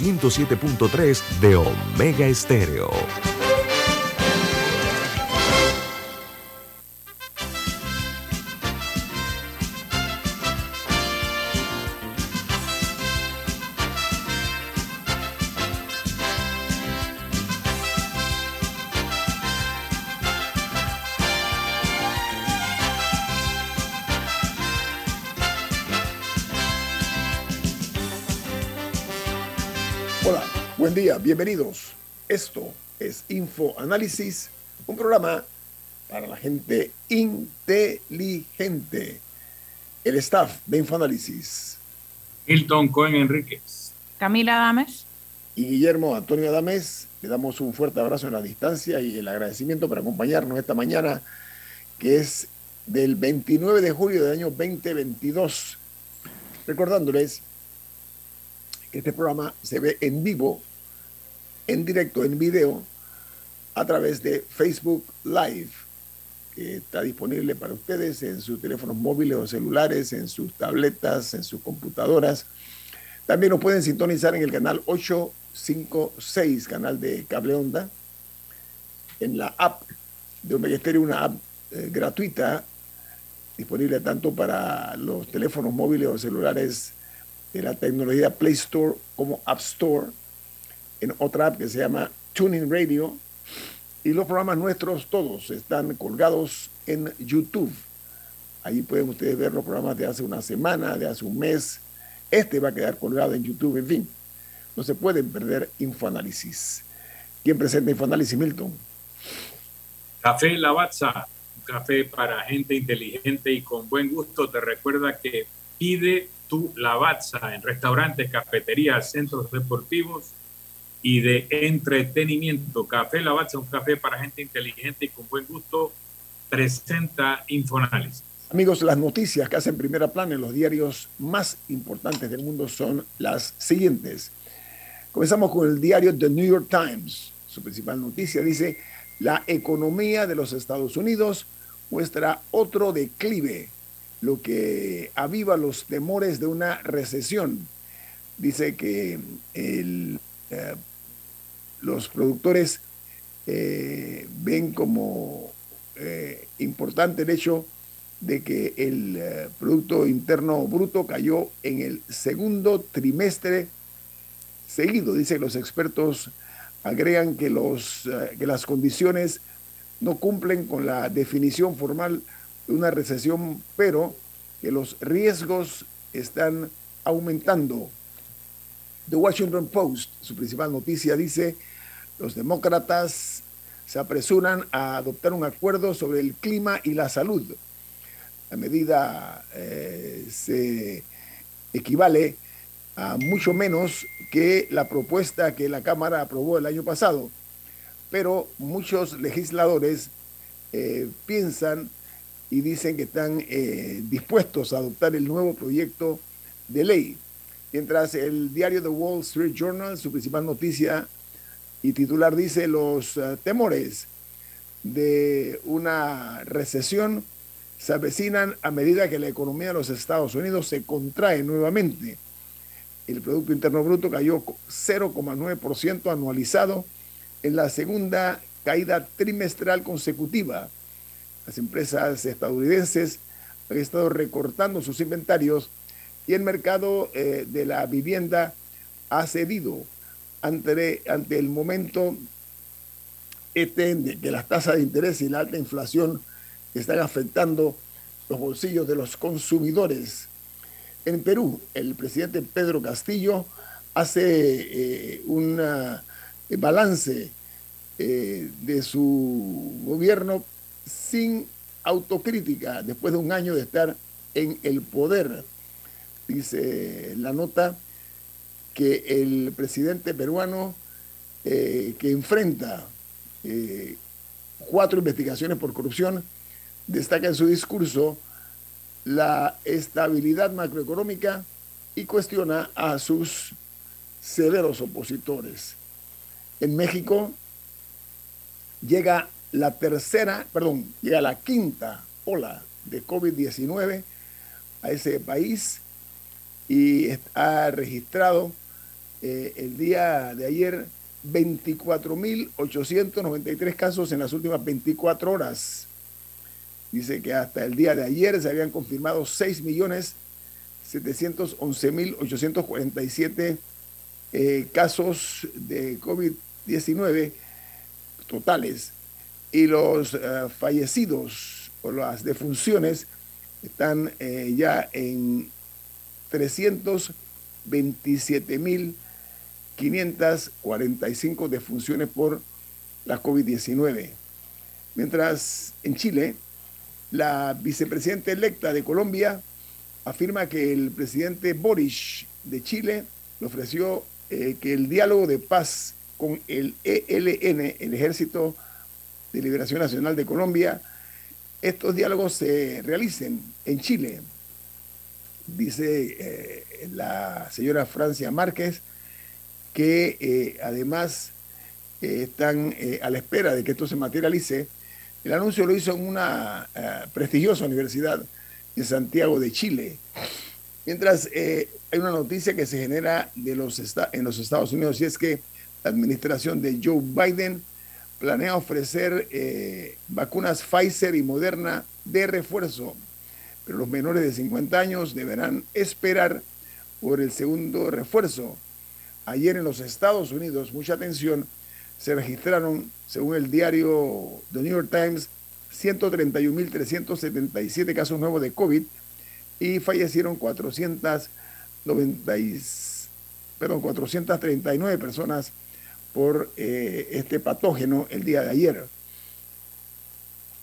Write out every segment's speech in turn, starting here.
107.3 de Omega Estéreo. Bienvenidos. Esto es Info Análisis, un programa para la gente inteligente. El staff de Infoanálisis. Hilton Cohen Enríquez. Camila Adames. Y Guillermo Antonio Adames. Le damos un fuerte abrazo en la distancia y el agradecimiento por acompañarnos esta mañana, que es del 29 de julio del año 2022. Recordándoles que este programa se ve en vivo en directo, en video, a través de Facebook Live, que está disponible para ustedes en sus teléfonos móviles o celulares, en sus tabletas, en sus computadoras. También nos pueden sintonizar en el canal 856, canal de cable onda, en la app de Omega una app eh, gratuita, disponible tanto para los teléfonos móviles o celulares de la tecnología Play Store como App Store en otra app que se llama Tuning Radio. Y los programas nuestros todos están colgados en YouTube. Ahí pueden ustedes ver los programas de hace una semana, de hace un mes. Este va a quedar colgado en YouTube, en fin. No se pueden perder Infoanálisis. ¿Quién presenta Infoanálisis, Milton? Café Lavazza, un café para gente inteligente y con buen gusto. Te recuerda que pide tu Lavazza en restaurantes, cafeterías, centros deportivos y de entretenimiento. Café Lavazza, un café para gente inteligente y con buen gusto, presenta Infoanálisis. Amigos, las noticias que hacen primera plana en los diarios más importantes del mundo son las siguientes. Comenzamos con el diario The New York Times. Su principal noticia dice, la economía de los Estados Unidos muestra otro declive, lo que aviva los temores de una recesión. Dice que el eh, los productores eh, ven como eh, importante el hecho de que el Producto Interno Bruto cayó en el segundo trimestre seguido. Dicen los expertos, agregan que, los, que las condiciones no cumplen con la definición formal de una recesión, pero que los riesgos están aumentando The Washington Post, su principal noticia, dice, los demócratas se apresuran a adoptar un acuerdo sobre el clima y la salud. La medida eh, se equivale a mucho menos que la propuesta que la Cámara aprobó el año pasado, pero muchos legisladores eh, piensan y dicen que están eh, dispuestos a adoptar el nuevo proyecto de ley. Mientras el diario The Wall Street Journal, su principal noticia y titular dice los eh, temores de una recesión se avecinan a medida que la economía de los Estados Unidos se contrae nuevamente. El Producto Interno Bruto cayó 0,9% anualizado en la segunda caída trimestral consecutiva. Las empresas estadounidenses han estado recortando sus inventarios y el mercado eh, de la vivienda ha cedido ante, ante el momento este de que las tasas de interés y la alta inflación están afectando los bolsillos de los consumidores. En Perú, el presidente Pedro Castillo hace eh, un eh, balance de su gobierno sin autocrítica después de un año de estar en el poder dice la nota, que el presidente peruano eh, que enfrenta eh, cuatro investigaciones por corrupción destaca en su discurso la estabilidad macroeconómica y cuestiona a sus severos opositores. En México llega la tercera, perdón, llega la quinta ola de COVID-19 a ese país y ha registrado eh, el día de ayer 24.893 casos en las últimas 24 horas. Dice que hasta el día de ayer se habían confirmado 6.711.847 eh, casos de COVID-19 totales y los eh, fallecidos o las defunciones están ya en 327.545 defunciones por la COVID-19. Mientras en Chile, la vicepresidenta electa de Colombia afirma que el presidente Boris de Chile le ofreció eh, que el diálogo de paz con el ELN, el Ejército de Liberación Nacional de Colombia, estos diálogos se realicen en Chile. Dice eh, la señora Francia Márquez que eh, además eh, están a la espera de que esto se materialice. El anuncio lo hizo en una prestigiosa universidad en Santiago de Chile. Mientras hay una noticia que se genera de los en los Estados Unidos y es que la administración de Joe Biden planea ofrecer vacunas Pfizer y Moderna de refuerzo, pero los menores de 50 años deberán esperar por el segundo refuerzo. Ayer en los Estados Unidos, mucha atención, se registraron, según el diario The New York Times, 131.377 casos nuevos de COVID y fallecieron 490, perdón, 439 personas por eh, este patógeno el día de ayer.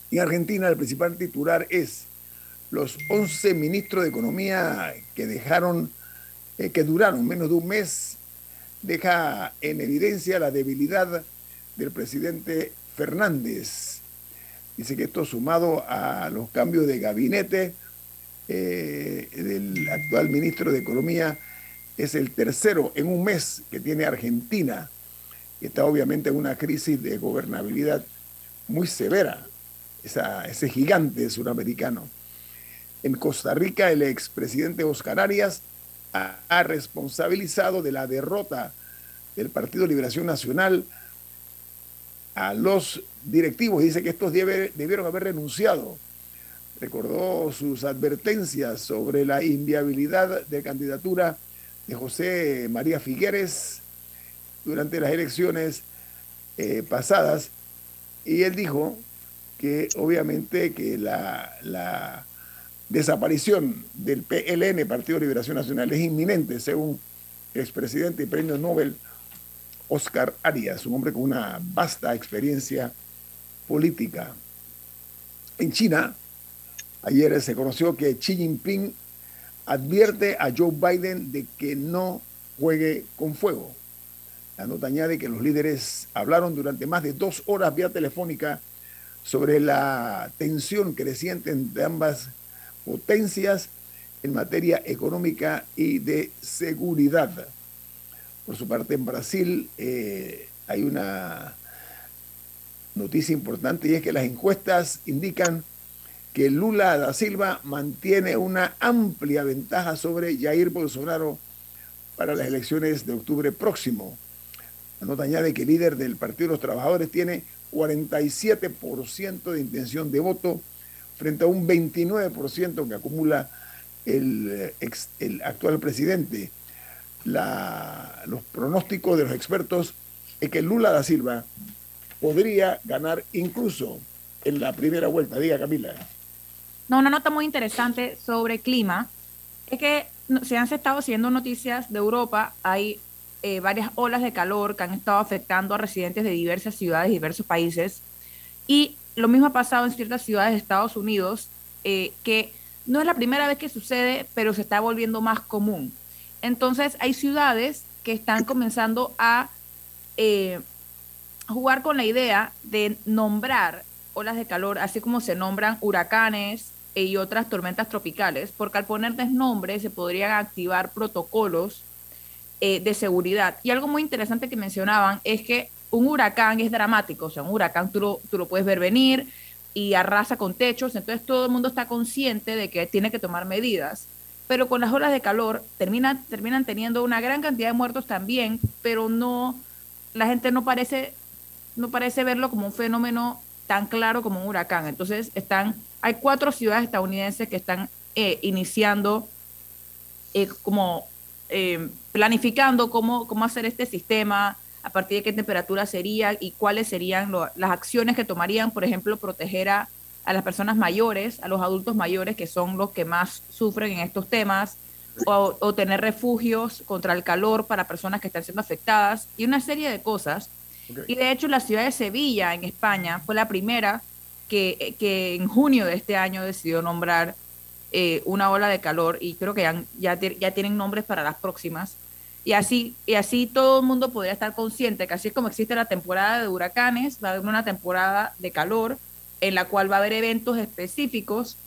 En Argentina el principal titular es los 11 ministros de Economía que dejaron, eh, que duraron menos de un mes, deja en evidencia la debilidad del presidente Fernández. Dice que esto sumado a los cambios de gabinete eh, del actual ministro de Economía es el tercero en un mes que tiene Argentina está obviamente en una crisis de gobernabilidad muy severa, ese gigante suramericano. En Costa Rica, el expresidente Oscar Arias ha, responsabilizado de la derrota del Partido Liberación Nacional a los directivos. Dice que estos debieron haber renunciado. Recordó sus advertencias sobre la inviabilidad de candidatura de José María Figueres durante las elecciones eh, pasadas y él dijo que obviamente que la, desaparición del PLN, Partido de Liberación Nacional, es inminente, según expresidente y premio Nobel Oscar Arias, un hombre con una vasta experiencia política. En China, ayer se conoció que Xi Jinping advierte a Joe Biden de que no juegue con fuego. La nota añade que los líderes hablaron durante más de dos horas vía telefónica sobre la tensión creciente entre ambas potencias en materia económica y de seguridad. Por su parte, en Brasil eh, hay una noticia importante y es que las encuestas indican que Lula da Silva mantiene una amplia ventaja sobre Jair Bolsonaro para las elecciones de octubre próximo. La nota añade que el líder del Partido de los Trabajadores tiene 47% de intención de voto frente a un 29% que acumula el, el actual presidente. los pronósticos de los expertos es que Lula da Silva podría ganar incluso en la primera vuelta. Diga, Camila. No, una nota muy interesante sobre clima es que se han estado haciendo noticias de Europa. Hay eh, varias olas de calor que han estado afectando a residentes de diversas ciudades y diversos países. Y lo mismo ha pasado en ciertas ciudades de Estados Unidos, eh, que no es la primera vez que sucede, pero se está volviendo más común. Entonces hay ciudades que están comenzando a eh, jugar con la idea de nombrar olas de calor, así como se nombran huracanes y otras tormentas tropicales, porque al ponerles nombres se podrían activar protocolos eh, de seguridad. Y algo muy interesante que mencionaban es que un huracán es dramático, o sea, un huracán tú lo, tú lo puedes ver venir y arrasa con techos, entonces todo el mundo está consciente de que tiene que tomar medidas. pero con las olas de calor terminan, terminan teniendo una gran cantidad de muertos también, pero no, la gente no parece, no parece verlo como un fenómeno tan claro como un huracán. Entonces están, hay cuatro ciudades estadounidenses que están eh, iniciando eh, como eh, planificando cómo, cómo hacer este sistema, a partir de qué temperatura sería y cuáles serían las acciones que tomarían, por ejemplo, proteger a, a, las personas mayores, a los adultos mayores, que son los que más sufren en estos temas, o, o tener refugios contra el calor para personas que están siendo afectadas, y una serie de cosas. Okay. Y de hecho, la ciudad de Sevilla, en España, fue la primera que, que en junio de este año decidió nombrar eh, una ola de calor y creo que ya, ya, ya, tienen nombres para las próximas. Y así, y así todo el mundo podría estar consciente que así es como existe la temporada de huracanes, va a haber una temporada de calor en la cual va a haber eventos específicos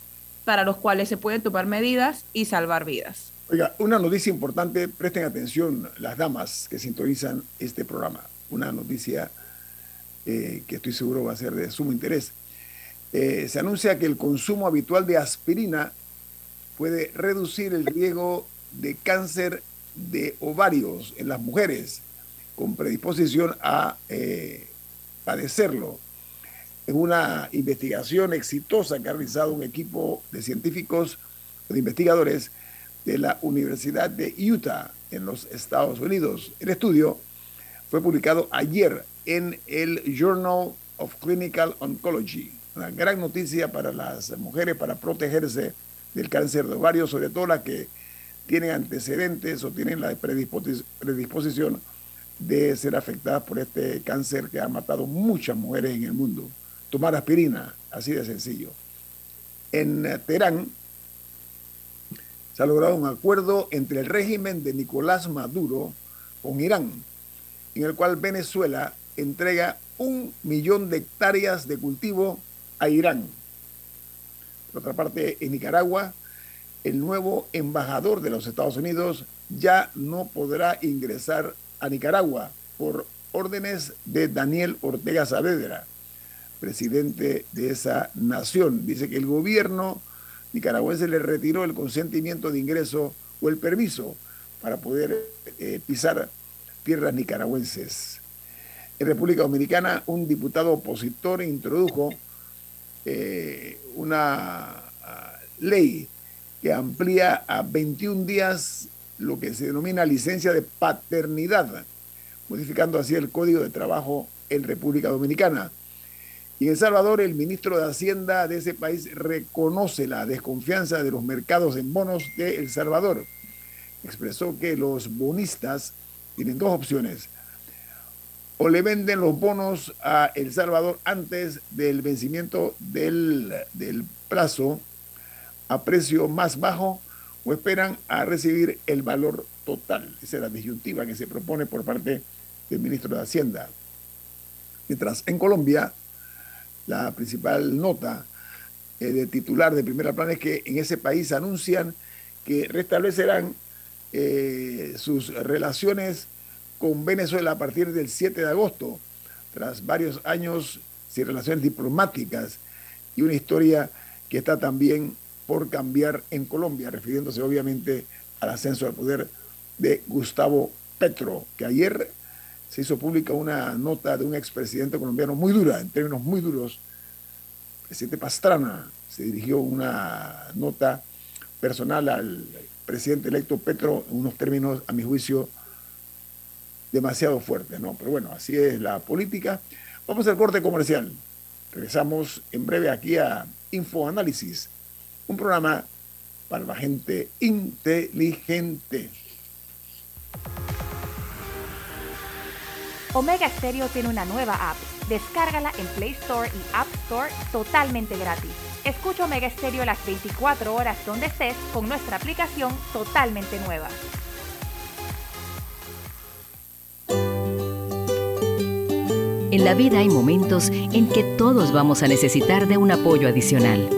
para los cuales se pueden tomar medidas y salvar vidas. Oiga, una noticia importante, presten atención las damas que sintonizan este programa. Una noticia eh, que estoy seguro va a ser de sumo interés. Eh, se anuncia que el consumo habitual de aspirina puede reducir el riesgo de cáncer de ovarios en las mujeres con predisposición a eh, padecerlo. En una investigación exitosa que ha realizado un equipo de científicos, de investigadores de la Universidad de Utah en los Estados Unidos. El estudio fue publicado ayer en el Journal of Clinical Oncology. Una gran noticia para las mujeres para protegerse del cáncer de ovario, sobre todo las que tienen antecedentes o tienen la predisposición de ser afectadas por este cáncer que ha matado muchas mujeres en el mundo. Tomar aspirina, así de sencillo. En Teherán se ha logrado un acuerdo entre el régimen de Nicolás Maduro con Irán, en el cual Venezuela entrega un millón de hectáreas de cultivo a Irán por otra parte, en Nicaragua, el nuevo embajador de los Estados Unidos ya no podrá ingresar a Nicaragua por órdenes de Daniel Ortega Saavedra, presidente de esa nación. Dice que el gobierno nicaragüense le retiró el consentimiento de ingreso o el permiso para poder eh, pisar tierras nicaragüenses. En República Dominicana, un diputado opositor introdujo eh, una ah, ley que amplía a 21 días lo que se denomina licencia de paternidad, modificando así el Código de Trabajo en República Dominicana. Y en El Salvador, el ministro de Hacienda de ese país reconoce la desconfianza de los mercados en bonos de El Salvador. Expresó que los bonistas tienen dos opciones o le venden los bonos a El Salvador antes del vencimiento del, del plazo a precio más bajo o esperan a recibir el valor total. Esa es la disyuntiva que se propone por parte del ministro de Hacienda. Mientras en Colombia, la principal nota eh, de titular de primera plana es que en ese país anuncian que restablecerán eh, sus relaciones con Venezuela a partir del 7 de agosto, tras varios años sin relaciones diplomáticas y una historia que está también por cambiar en Colombia, refiriéndose obviamente al ascenso al poder de Gustavo Petro, que ayer se hizo pública una nota de un expresidente colombiano muy dura, en términos muy duros. Presidente Pastrana se dirigió una nota personal al presidente electo Petro en unos términos, a mi juicio, demasiado fuerte, ¿no? Pero bueno, así es la política. Vamos al corte comercial. Regresamos en breve aquí a Infoanálisis, un programa para la gente inteligente. Omega Stereo tiene una nueva app. Descárgala en Play Store y App Store totalmente gratis. Escucha Omega Stereo las 24 horas donde estés con nuestra aplicación totalmente nueva. En la vida hay momentos en que todos vamos a necesitar de un apoyo adicional.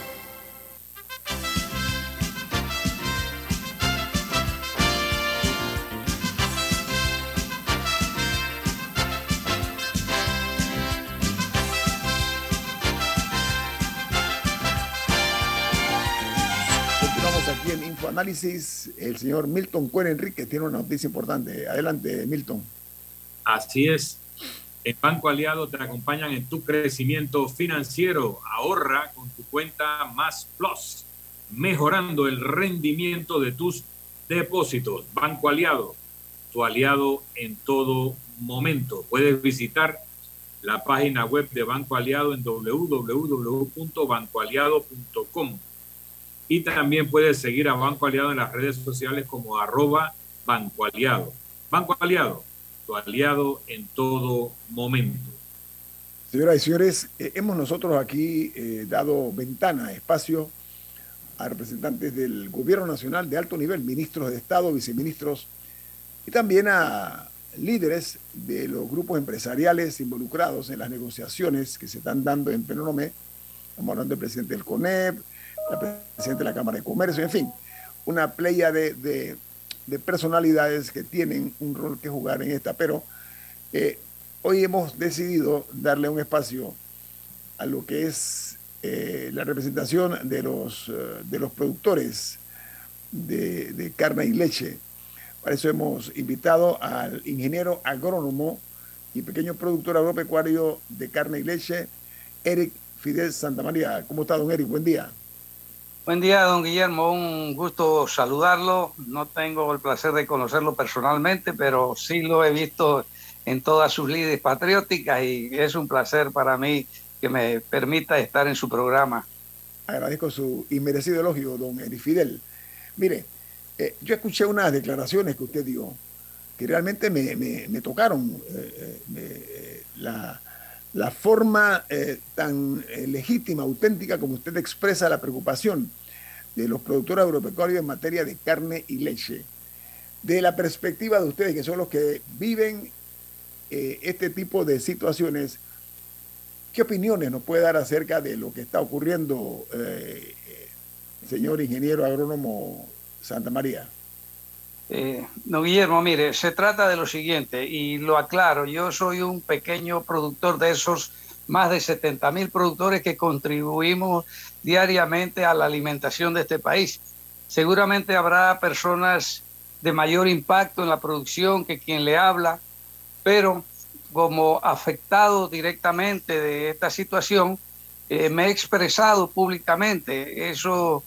InfoAnálisis. El señor Milton Cuen tiene una noticia importante. Adelante, Milton. Así es. En Banco Aliado te acompañan en tu crecimiento financiero. Ahorra con tu cuenta Más Plus, mejorando el rendimiento de tus depósitos. Banco Aliado, tu aliado en todo momento. Puedes visitar la página web de Banco Aliado en www.bancoaliado.com. Y también puedes seguir a Banco Aliado en las redes sociales como arroba Banco Aliado. Banco Aliado, tu aliado en todo momento. Señoras y señores, eh, hemos nosotros aquí eh, dado ventana, espacio a representantes del gobierno nacional de alto nivel, ministros de Estado, viceministros, y también a líderes de los grupos empresariales involucrados en las negociaciones que se están dando en Penónome. Estamos hablando del presidente del CONEP, la presidenta de la Cámara de Comercio, en fin, una playa de, de- de personalidades que tienen un rol que jugar en esta, pero eh, hoy hemos decidido darle un espacio a lo que es eh, la representación de los, eh, productores de, de carne y leche. Para eso hemos invitado al ingeniero agrónomo y pequeño productor agropecuario de carne y leche, Eric Fidel Santamaría. ¿Cómo está, don Eric? Buen día. Buen día, don Guillermo. Un gusto saludarlo. No tengo el placer de conocerlo personalmente, pero sí lo he visto en todas sus líderes patrióticas y es un placer para mí que me permita estar en su programa. Agradezco su inmerecido elogio, don Fidel. Mire, eh, yo escuché unas declaraciones que usted dio que realmente me, me- me tocaron. eh, eh, la, la forma eh, tan eh, legítima, auténtica como usted expresa la preocupación de los productores agropecuarios en materia de carne y leche. De la perspectiva de ustedes, que son los que viven eh, este tipo de situaciones, ¿qué opiniones nos puede dar acerca de lo que está ocurriendo, señor ingeniero agrónomo Santa María? Eh, no, Guillermo, mire, se trata de lo siguiente, y lo aclaro, yo soy un pequeño productor de esos más de 70 mil productores que contribuimos diariamente a la alimentación de este país. Seguramente habrá personas de mayor impacto en la producción que quien le habla, pero como afectado directamente de esta situación, eh, me he expresado públicamente. Eso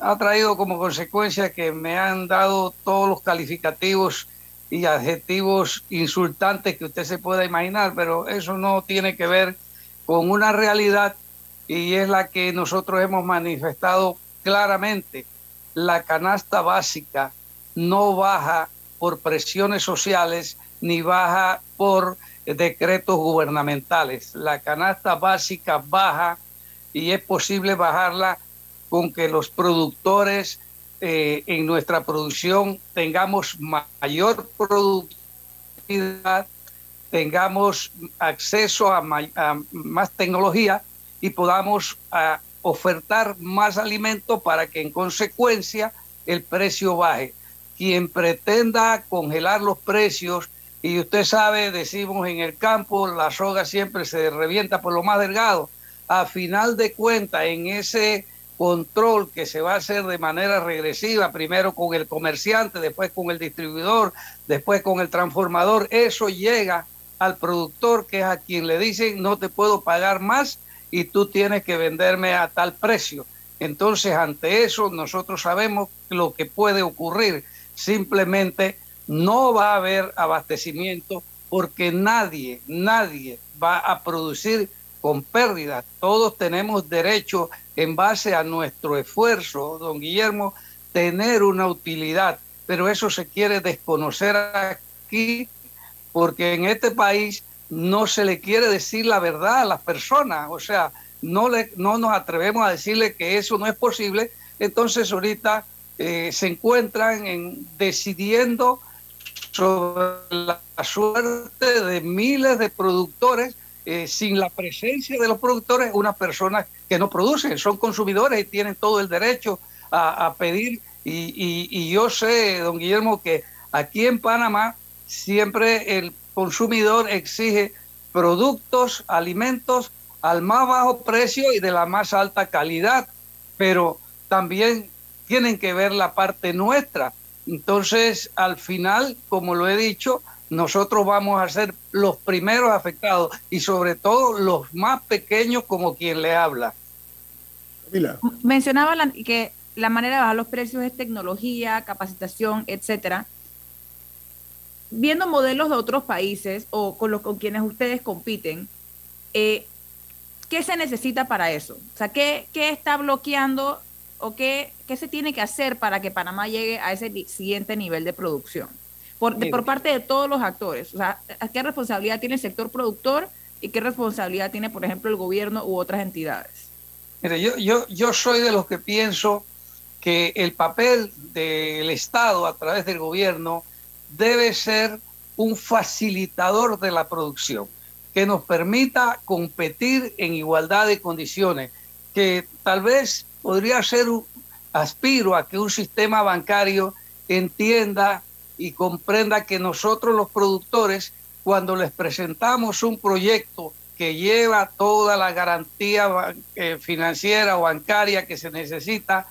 ha traído como consecuencia que me han dado todos los calificativos y adjetivos insultantes que usted se pueda imaginar, pero eso no tiene que ver con una realidad y es la que nosotros hemos manifestado claramente. La canasta básica no baja por presiones sociales ni baja por decretos gubernamentales. La canasta básica baja y es posible bajarla con que los productores eh, en nuestra producción tengamos mayor productividad, tengamos acceso a, más tecnología y podamos ofertar más alimentos para que en consecuencia el precio baje. Quien pretenda congelar los precios, y usted sabe, decimos en el campo, la soga siempre se revienta por lo más delgado. A final de cuentas, en ese control que se va a hacer de manera regresiva, primero con el comerciante, después con el distribuidor, después con el transformador, eso llega al productor que es a quien le dicen no te puedo pagar más y tú tienes que venderme a tal precio. Entonces, ante eso, nosotros sabemos lo que puede ocurrir. Simplemente no va a haber abastecimiento porque nadie, nadie va a producir con pérdida. Todos tenemos derecho, en base a nuestro esfuerzo, don Guillermo, tener una utilidad. Pero eso se quiere desconocer aquí porque en este país no se le quiere decir la verdad a las personas. O sea, no, le, no nos atrevemos a decirle que eso no es posible. Entonces ahorita eh, se encuentran en decidiendo sobre la suerte de miles de productores eh, sin la presencia de los productores, unas personas que no producen, son consumidores y tienen todo el derecho a, pedir. Y, y, yo sé, don Guillermo, que aquí en Panamá siempre el consumidor exige productos, alimentos al más bajo precio y de la más alta calidad, pero también tienen que ver la parte nuestra. Entonces, al final, como lo he dicho, nosotros vamos a ser los primeros afectados y sobre todo los más pequeños como quien le habla. Mencionaba que la manera de bajar los precios es tecnología, capacitación, etcétera. Viendo modelos de otros países o con los con quienes ustedes compiten, eh, ¿qué se necesita para eso? O sea, ¿qué, qué está bloqueando o qué, qué se tiene que hacer para que Panamá llegue a ese siguiente nivel de producción? Por, por parte de todos los actores. O sea, ¿qué responsabilidad tiene el sector productor y qué responsabilidad tiene, por ejemplo, el gobierno u otras entidades? Mire, yo, yo, yo soy de los que pienso que el papel del Estado a través del gobierno debe ser un facilitador de la producción, que nos permita competir en igualdad de condiciones, que tal vez podría ser, un, aspiro a que un sistema bancario entienda y comprenda que nosotros los productores, cuando les presentamos un proyecto que lleva toda la garantía eh, financiera o bancaria que se necesita,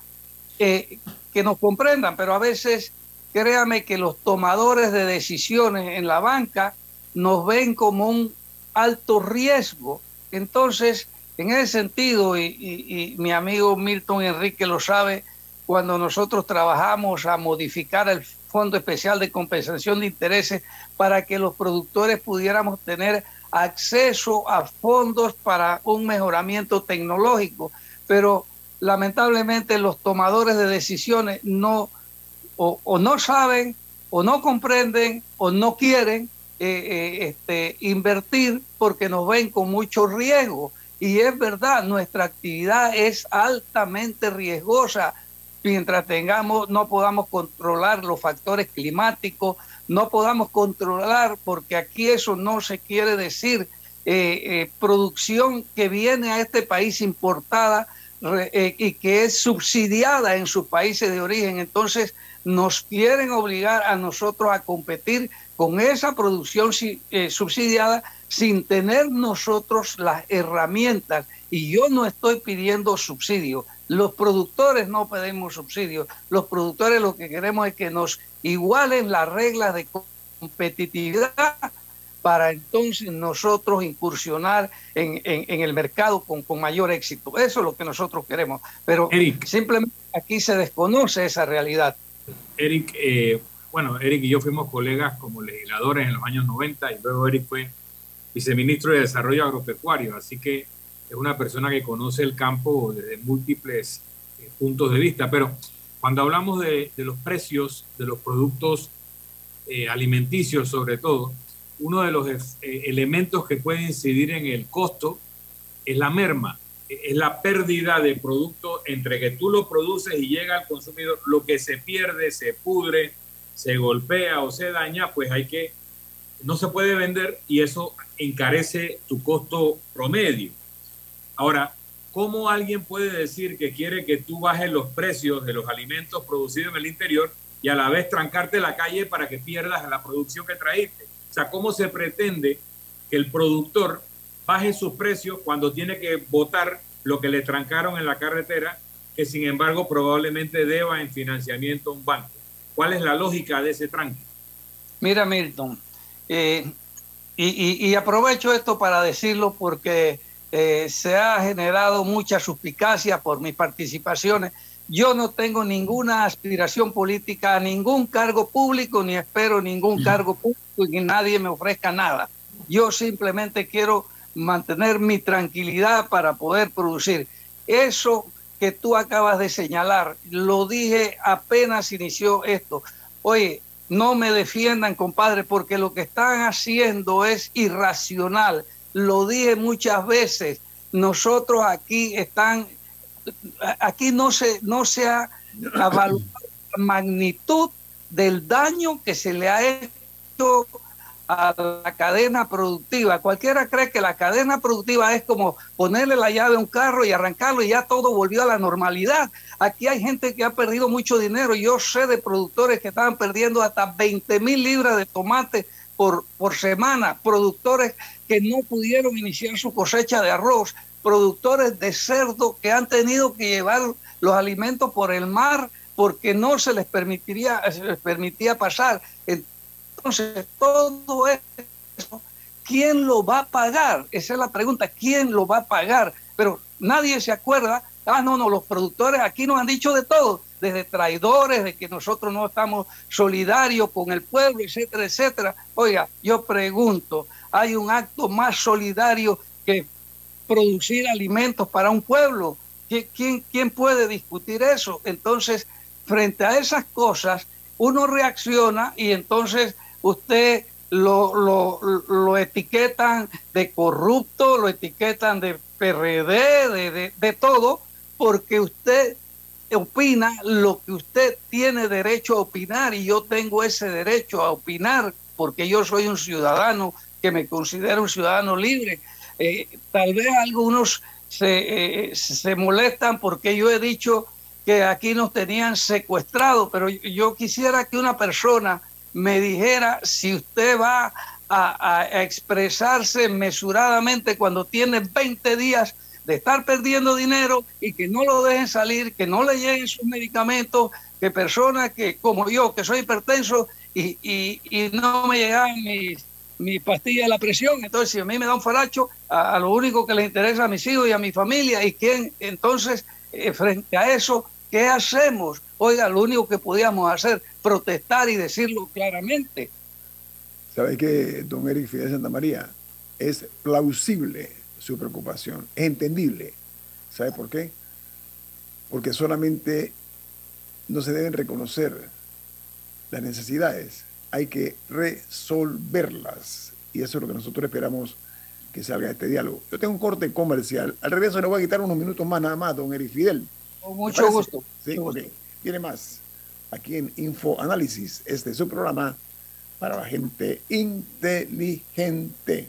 eh, que nos comprendan, pero a veces créame que los tomadores de decisiones en la banca nos ven como un alto riesgo. Entonces, en ese sentido, y, y mi amigo Milton Enrique lo sabe, cuando nosotros trabajamos a modificar el Fondo Especial de Compensación de Intereses para que los productores pudiéramos tener acceso a fondos para un mejoramiento tecnológico. Pero lamentablemente los tomadores de decisiones no o, no saben o no comprenden o no quieren eh, eh, este, invertir porque nos ven con mucho riesgo. Y es verdad, nuestra actividad es altamente riesgosa mientras tengamos, no podamos controlar los factores climáticos, no podamos controlar, porque aquí eso no se quiere decir eh, eh, producción que viene a este país importada eh, y que es subsidiada en sus países de origen. Entonces nos quieren obligar a nosotros a competir con esa producción subsidiada sin tener nosotros las herramientas. Y yo no estoy pidiendo subsidio, los productores no pedimos subsidios. Los productores lo que queremos es que nos igualen las reglas de competitividad para entonces nosotros incursionar en, el mercado con, mayor éxito. Eso es lo que nosotros queremos. Pero simplemente aquí se desconoce esa realidad. Eric, eh, bueno, Eric y yo fuimos colegas como legisladores en los años 90 y luego Eric fue viceministro de Desarrollo Agropecuario. Así que es una persona que conoce el campo desde múltiples eh, puntos de vista, pero cuando hablamos de, los precios de los productos eh, alimenticios sobre todo, uno de los eh, elementos que puede incidir en el costo es la merma. es la pérdida de producto entre que tú lo produces y llega al consumidor, lo que se pierde, se pudre, se golpea o se daña, pues hay que, no se puede vender y eso encarece tu costo promedio. Ahora, ¿cómo alguien puede decir que quiere que tú bajes los precios de los alimentos producidos en el interior y a la vez trancarte la calle para que pierdas la producción que traíste? O sea, ¿cómo se pretende que el productor baje sus precios cuando tiene que votar lo que le trancaron en la carretera, que sin embargo probablemente deba en financiamiento a un banco. ¿Cuál es la lógica de ese tranque? Mira, Milton, eh, y, aprovecho esto para decirlo porque eh, se ha generado mucha suspicacia por mis participaciones. Yo no tengo ninguna aspiración política a ningún cargo público, ni espero ningún cargo público y que nadie me ofrezca nada. Yo simplemente quiero mantener mi tranquilidad para poder producir. Eso que tú acabas de señalar, lo dije apenas inició esto. Oye, no me defiendan, compadre, porque lo que están haciendo es irracional. Lo dije muchas veces. Nosotros aquí están, aquí no se, no se ha evaluado la magnitud del daño que se le ha hecho a la cadena productiva. Cualquiera cree que la cadena productiva es como ponerle la llave a un carro y arrancarlo y ya todo volvió a la normalidad. Aquí hay gente que ha perdido mucho dinero. Yo sé de productores que estaban perdiendo hasta 20 mil libras de tomate por, por semana, productores que no pudieron iniciar su cosecha de arroz, productores de cerdo que han tenido que llevar los alimentos por el mar porque no se les permitiría se les permitía pasar. Entonces, todo eso, ¿quién lo va a pagar? Esa es la pregunta, ¿quién lo va a pagar? Pero nadie se acuerda, ah, no, no, los productores aquí nos han dicho de todo, desde traidores, de que nosotros no estamos solidarios con el pueblo, etcétera, etcétera. Oiga, yo pregunto, ¿hay un acto más solidario que producir alimentos para un pueblo? ¿Quién, puede discutir eso? Entonces, frente a esas cosas, uno reacciona y entonces usted lo, lo, etiquetan de corrupto, lo etiquetan de PRD, de, de, todo, porque usted opina lo que usted tiene derecho a opinar y yo tengo ese derecho a opinar porque yo soy un ciudadano que me considero un ciudadano libre. Eh, tal vez algunos se, eh, se molestan porque yo he dicho que aquí nos tenían secuestrados, pero yo quisiera que una persona me dijera si usted va a, expresarse mesuradamente cuando tiene 20 días de estar perdiendo dinero y que no lo dejen salir, que no le lleguen sus medicamentos, que personas que, como yo, que soy hipertenso y, y, no me llegan mis, mis pastillas de la presión, entonces si a mí me da un faracho, a, lo único que les interesa a mis hijos y a mi familia, y quién entonces, eh, frente a eso, ¿qué hacemos? Oiga, lo único que podíamos hacer, protestar y decirlo claramente. ¿Sabe qué, don Eric Fidel Santa María? Es plausible su preocupación, es entendible. ¿Sabe por qué? Porque solamente no se deben reconocer las necesidades, hay que resolverlas. Y eso es lo que nosotros esperamos que salga de este diálogo. Yo tengo un corte comercial. Al regreso le voy a quitar unos minutos más nada más, don Eric Fidel. Con mucho gusto. Sí, ok. Viene más aquí en Info Análisis. Este es su programa para la gente inteligente.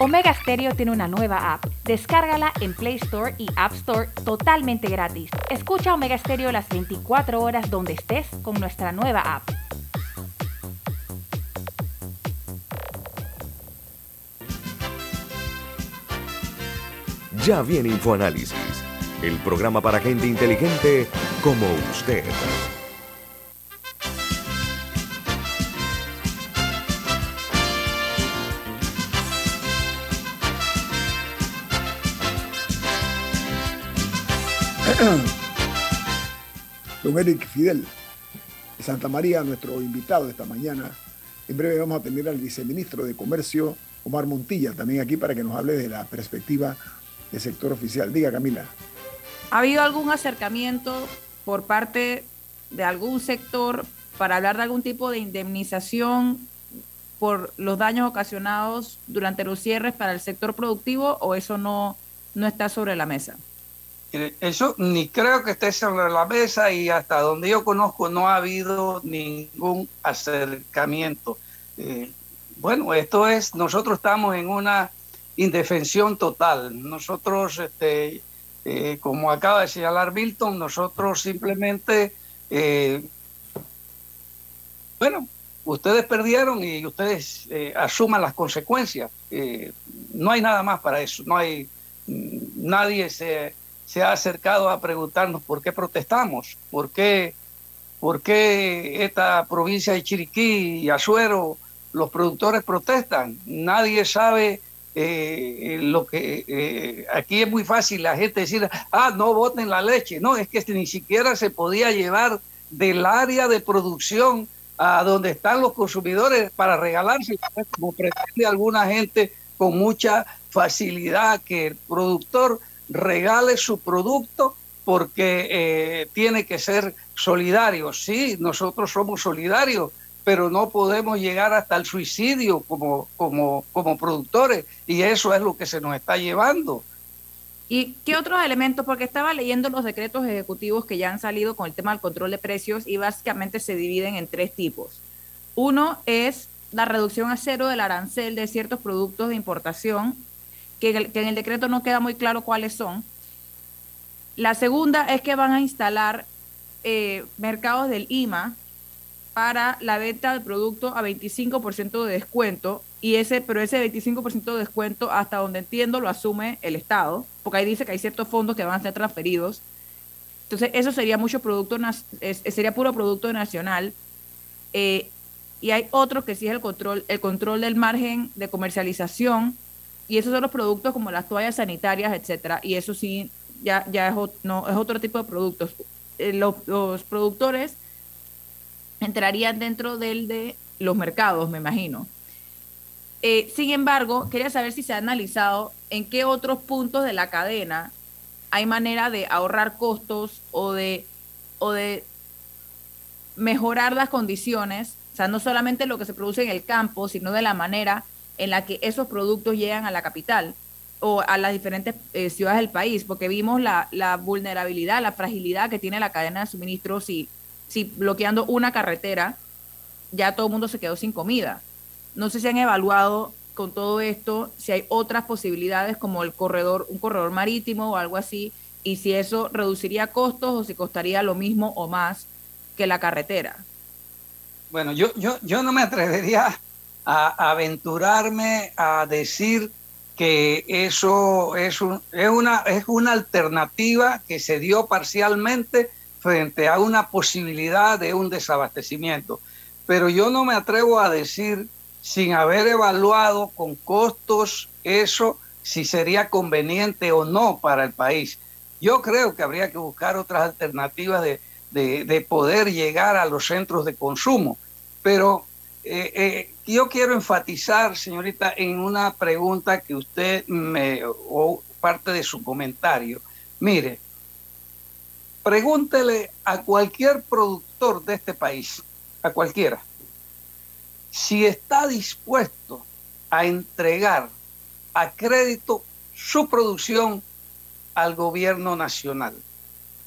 Omega Stereo tiene una nueva app. Descárgala en Play Store y App Store totalmente gratis. Escucha Omega Stereo las 24 horas donde estés con nuestra nueva app. Ya viene InfoAnálisis, el programa para gente inteligente como usted. Don Eric Fidel de Santa María, nuestro invitado esta mañana. En breve vamos a tener al viceministro de Comercio, Omar Montilla, también aquí para que nos hable de la perspectiva del sector oficial. Diga, Camila. ¿Ha habido algún acercamiento por parte de algún sector para hablar de algún tipo de indemnización por los daños ocasionados durante los cierres para el sector productivo o eso no, no está sobre la mesa? Eso ni creo que esté sobre la mesa y hasta donde yo conozco no ha habido ningún acercamiento. Eh, bueno, esto es, nosotros estamos en una indefensión total. Nosotros, este, eh, como acaba de señalar Milton, nosotros simplemente, eh, bueno, ustedes perdieron y ustedes asuman las consecuencias. no hay nada más para eso. No hay, nadie se se ha acercado a preguntarnos por qué protestamos, por qué, por qué esta provincia de Chiriquí y Azuero los productores protestan. Nadie sabe eh, lo que eh, aquí es muy fácil la gente decir, ah, no voten la leche. No, es que ni siquiera se podía llevar del área de producción a donde están los consumidores para regalarse, como pretende alguna gente con mucha facilidad que el productor regale su producto porque eh, tiene que ser solidario. Sí, nosotros somos solidarios, pero no podemos llegar hasta el suicidio como, como, como productores y eso es lo que se nos está llevando. ¿Y qué otros elementos? Porque estaba leyendo los decretos ejecutivos que ya han salido con el tema del control de precios y básicamente se dividen en tres tipos. Uno es la reducción a cero del arancel de ciertos productos de importación que, en el decreto no queda muy claro cuáles son. La segunda es que van a instalar eh, mercados del IMA para la venta de producto a 25% de descuento y ese pero ese 25% de descuento hasta donde entiendo lo asume el Estado, porque ahí dice que hay ciertos fondos que van a ser transferidos. Entonces, eso sería mucho producto sería puro producto nacional. Eh, y hay otro que sí es el control el control del margen de comercialización y esos son los productos como las toallas sanitarias, etcétera, y eso sí ya, ya es, otro tipo de productos. Eh, los, productores entrarían dentro del de los mercados, me imagino. Eh, sin embargo, quería saber si se ha analizado en qué otros puntos de la cadena hay manera de ahorrar costos o de, o de mejorar las condiciones, o sea, no solamente lo que se produce en el campo, sino de la manera en la que esos productos llegan a la capital o a las diferentes eh, ciudades del país, porque vimos la, vulnerabilidad, la fragilidad que tiene la cadena de suministro si, si bloqueando una carretera ya todo el mundo se quedó sin comida. No sé si han evaluado con todo esto si hay otras posibilidades como el corredor, un corredor marítimo o algo así, y si eso reduciría costos o si costaría lo mismo o más que la carretera. Bueno, yo, yo, yo no me atrevería a aventurarme a decir que eso es, es, una, es una alternativa que se dio parcialmente frente a una posibilidad de un desabastecimiento. Pero yo no me atrevo a decir, sin haber evaluado con costos eso, si sería conveniente o no para el país. Yo creo que habría que buscar otras alternativas de, de poder llegar a los centros de consumo. Pero eh, eh, yo quiero enfatizar, señorita, en una pregunta que usted me, o parte de su comentario. Mire, pregúntele a cualquier productor de este país, a cualquiera, si está dispuesto a entregar a crédito su producción al gobierno nacional,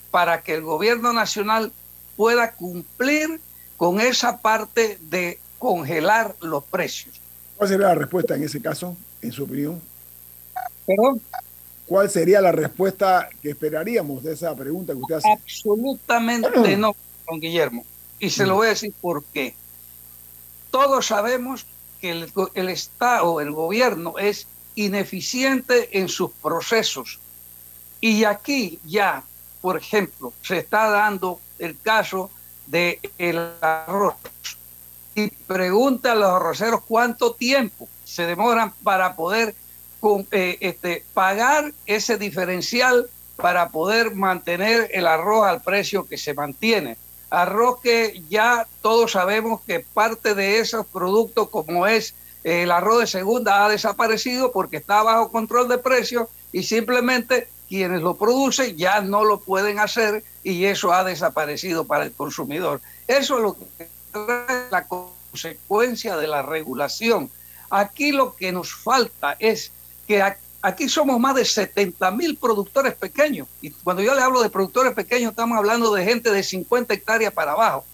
para que el gobierno nacional pueda cumplir con esa parte de congelar los precios. ¿Cuál sería la respuesta en ese caso, en su opinión? ¿Perdón? ¿Cuál sería la respuesta que esperaríamos de esa pregunta que usted hace? Absolutamente no, don Guillermo. Y se lo voy a decir por qué. Todos sabemos que el, el Estado, el gobierno, es ineficiente en sus procesos. Y aquí ya, por ejemplo, se está dando el caso del el arroz y pregunta a los arroceros cuánto tiempo se demoran para poder eh, este, pagar ese diferencial para poder mantener el arroz al precio que se mantiene. Arroz que ya todos sabemos que parte de esos productos, como es el arroz de segunda, ha desaparecido porque está bajo control de precios y simplemente quienes lo producen ya no lo pueden hacer y eso ha desaparecido para el consumidor. Eso es lo que la consecuencia de la regulación. Aquí lo que nos falta es que aquí somos más de 70 mil productores pequeños. Y cuando yo le hablo de productores pequeños, estamos hablando de gente de 50 hectáreas para abajo.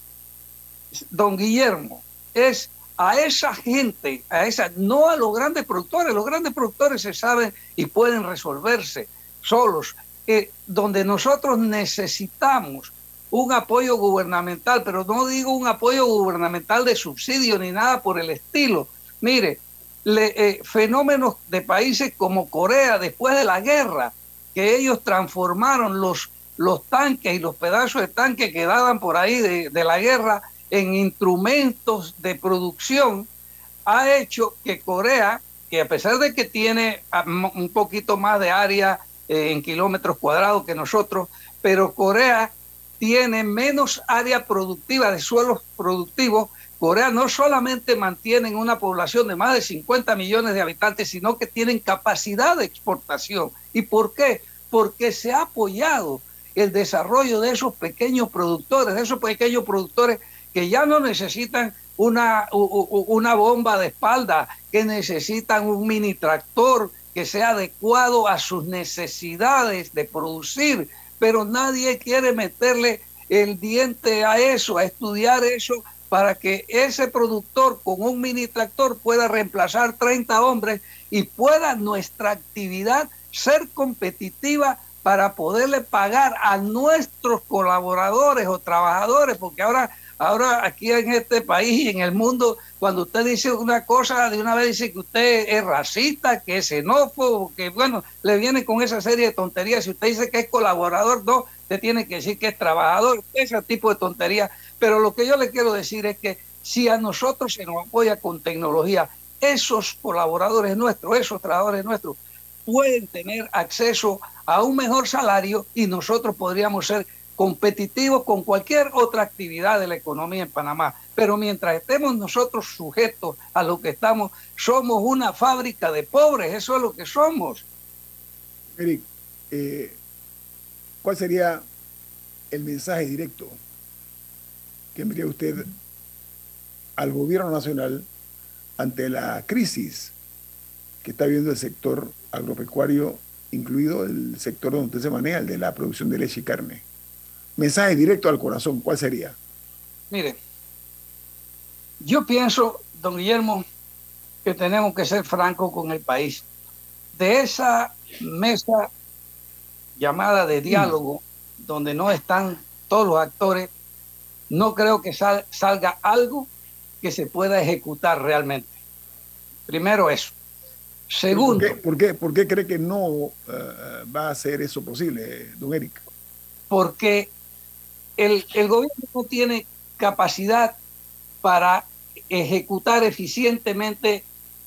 Don Guillermo, es a esa gente, a esa, no a los grandes productores, los grandes productores se saben y pueden resolverse solos, eh, donde nosotros necesitamos un apoyo gubernamental, pero no digo un apoyo gubernamental de subsidio ni nada por el estilo. Mire, eh, fenómenos de países como Corea después de la guerra, que ellos transformaron los, los tanques y los pedazos de tanques que daban por ahí de, de la guerra en instrumentos de producción, ha hecho que Corea, que a pesar de que tiene ah, un poquito más de área eh, en kilómetros cuadrados que nosotros, pero Corea tiene menos área productiva de suelos productivos. Corea no solamente mantiene una población de más de 50 millones de habitantes, sino que tienen capacidad de exportación. ¿Y por qué? Porque se ha apoyado el desarrollo de esos pequeños productores, de esos pequeños productores que ya no necesitan una, una bomba de espalda, que necesitan un mini tractor, que sea adecuado a sus necesidades de producir, pero nadie quiere meterle el diente a eso, a estudiar eso, para que ese productor con un mini tractor pueda reemplazar 30 hombres y pueda nuestra actividad ser competitiva para poderle pagar a nuestros colaboradores o trabajadores, porque ahora Ahora aquí en este país y en el mundo, cuando usted dice una cosa, de una vez dice que usted es racista, que es xenófobo, que bueno, le viene con esa serie de tonterías. Si usted dice que es colaborador, no, usted tiene que decir que es trabajador, ese tipo de tonterías. Pero lo que yo le quiero decir es que si a nosotros se nos apoya con tecnología, esos colaboradores nuestros, esos trabajadores nuestros, pueden tener acceso a un mejor salario y nosotros podríamos ser competitivos con cualquier otra actividad de la economía en Panamá. Pero mientras estemos nosotros sujetos a lo que estamos, somos una fábrica de pobres, eso es lo que somos. Eric, eh, ¿cuál sería el mensaje directo que enviaría usted al gobierno nacional ante la crisis que está viviendo el sector agropecuario, incluido el sector donde usted se maneja, el de la producción de leche y carne? Mensaje directo al corazón, ¿cuál sería? Mire, yo pienso, don Guillermo, que tenemos que ser francos con el país. De esa mesa llamada de diálogo, donde no están todos los actores, no creo que salga algo que se pueda ejecutar realmente. Primero eso. Segundo. ¿Por qué, por qué, cree que no eh, va a ser eso posible, don Eric? Porque el, gobierno no tiene capacidad para ejecutar eficientemente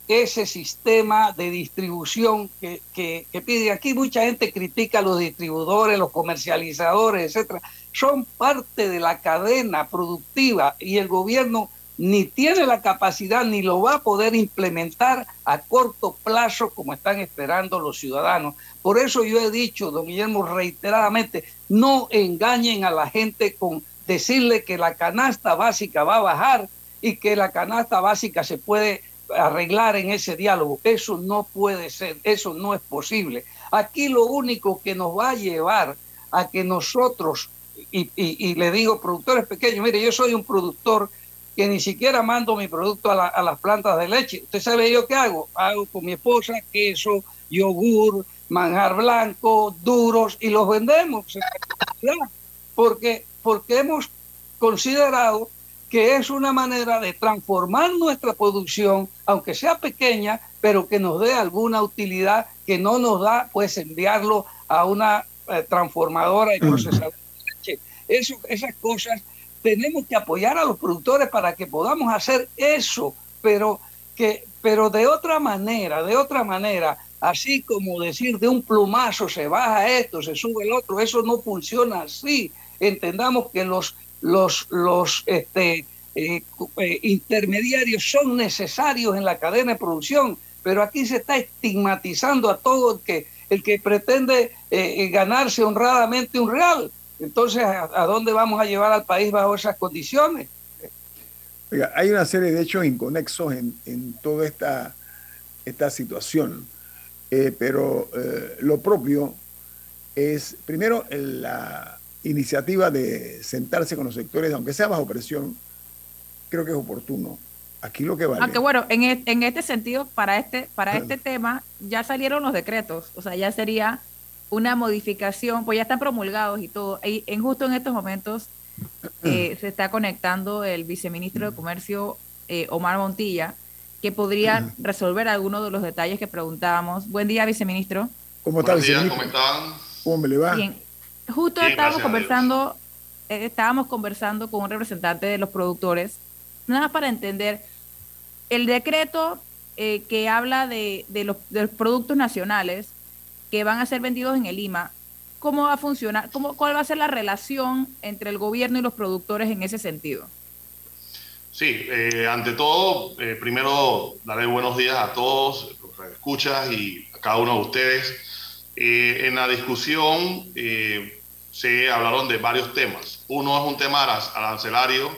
ese sistema de distribución que, que, pide. Aquí mucha gente critica a los distribuidores, los comercializadores, etcétera. Son parte de la cadena productiva y el gobierno ni tiene la capacidad ni lo va a poder implementar a corto plazo como están esperando los ciudadanos. Por eso yo he dicho, don Guillermo, reiteradamente, no engañen a la gente con decirle que la canasta básica va a bajar y que la canasta básica se puede arreglar en ese diálogo. Eso no puede ser, eso no es posible. Aquí lo único que nos va a llevar a que nosotros, y, y le digo productores pequeños, mire, yo soy un productor que ni siquiera mando mi producto a, las plantas de leche. ¿Usted sabe yo qué hago? Hago con mi esposa queso, yogur, manjar blanco, duros y los vendemos. Porque, porque hemos considerado que es una manera de transformar nuestra producción, aunque sea pequeña, pero que nos dé alguna utilidad que no nos da, pues enviarlo a una eh, transformadora y procesadora de leche. Eso, esas cosas tenemos que apoyar a los productores para que podamos hacer eso, pero, que, pero de otra manera, de otra manera, así como decir de un plumazo se baja esto, se sube el otro, eso no funciona así. Entendamos que los, los, los este, eh, eh, intermediarios son necesarios en la cadena de producción, pero aquí se está estigmatizando a todo el que, el que pretende eh, ganarse honradamente un real. Entonces, ¿a, dónde vamos a llevar al país bajo esas condiciones? hay una serie de hechos inconexos en, en toda esta, esta situación, pero lo propio es, primero, la iniciativa de sentarse con los sectores, aunque sea bajo presión, creo que es oportuno. Aquí lo que vale. Aunque bueno, en, e, en este sentido, para este, para este tema, ya salieron los decretos, o sea, ya sería una modificación, pues ya están promulgados y todo. Y en justo en estos momentos eh, se está conectando el viceministro de Comercio, eh, Omar Montilla, que podría resolver algunos de los detalles que preguntábamos. Buen día, viceministro. ¿Cómo está, viceministro? ¿Cómo están? ¿Cómo me le va? Bien. Justo estábamos conversando, eh, estábamos conversando con un representante de los productores, nada para entender el decreto eh, que habla de, los, productos nacionales que van a ser vendidos en el Lima. ¿Cómo va a funcionar? ¿Cómo, ¿Cuál va a ser la relación entre el gobierno y los productores en ese sentido? Sí, eh, ante todo, primero daré buenos días a todos los que escuchas y a cada uno de ustedes. en la discusión se hablaron de varios temas. Uno es un tema arancelario,